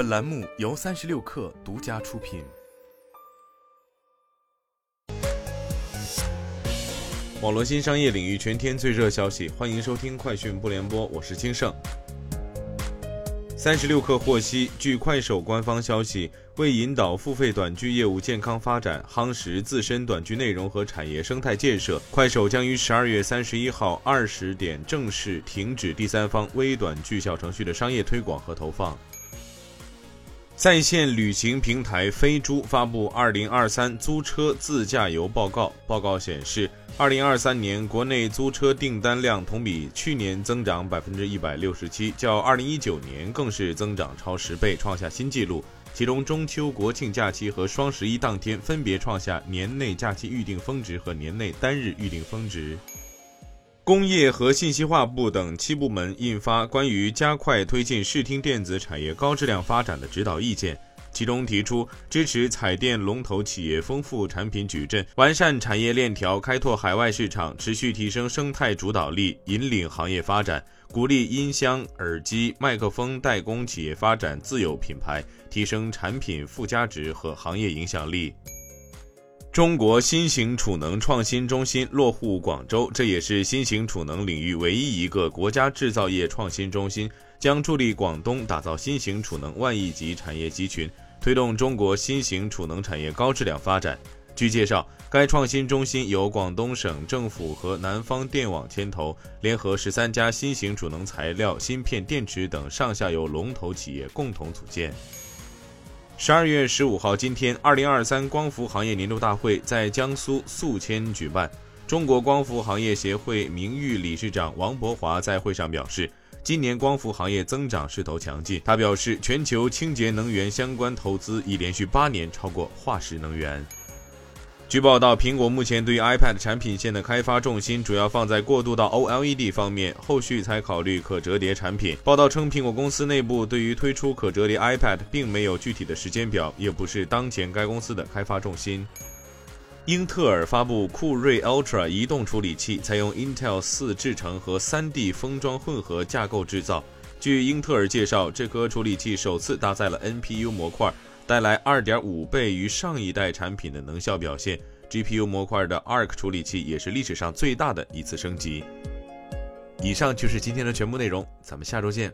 本栏目由三十六氪独家出品。网络新商业领域全天最热消息，欢迎收听快讯不联播，我是金盛。三十六氪获悉，据快手官方消息，为引导付费短剧业务健康发展，夯实自身短剧内容和产业生态建设，快手将于十二月三十一号二十点正式停止第三方微短剧小程序的商业推广和投放。在线旅行平台飞猪发布《二零二三租车自驾游报告》。报告显示，二零二三年国内租车订单量同比去年增长百分之一百六十七，较二零一九年更是增长超十倍，创下新纪录。其中，中秋、国庆假期和双十一当天分别创下年内假期预订峰值和年内单日预订峰值。工业和信息化部等七部门印发关于加快推进视听电子产业高质量发展的指导意见，其中提出支持彩电龙头企业丰富产品矩阵，完善产业链条，开拓海外市场，持续提升生态主导力，引领行业发展，鼓励音箱、耳机、麦克风代工企业发展自有品牌，提升产品附加值和行业影响力。中国新型储能创新中心落户广州，这也是新型储能领域唯一一个国家制造业创新中心，将助力广东打造新型储能万亿级产业集群，推动中国新型储能产业高质量发展。据介绍，该创新中心由广东省政府和南方电网牵头，联合十三家新型储能材料、芯片、电池等上下游龙头企业共同组建。十二月十五号，今天，二零二三光伏行业年度大会在江苏宿迁举办。中国光伏行业协会名誉理事长王博华在会上表示，今年光伏行业增长势头强劲。他表示，全球清洁能源相关投资已连续八年超过化石能源。据报道，苹果目前对于 iPad 产品线的开发重心主要放在过渡到 OLED 方面，后续才考虑可折叠产品。报道称，苹果公司内部对于推出可折叠 iPad 并没有具体的时间表，也不是当前该公司的开发重心。英特尔发布酷睿 Ultra 移动处理器，采用 Intel 四制程和 3D 封装混合架构制造。据英特尔介绍，这颗处理器首次搭载了 NPU 模块。带来二点五倍于上一代产品的能效表现，GPU 模块的 Arc 处理器也是历史上最大的一次升级。以上就是今天的全部内容，咱们下周见。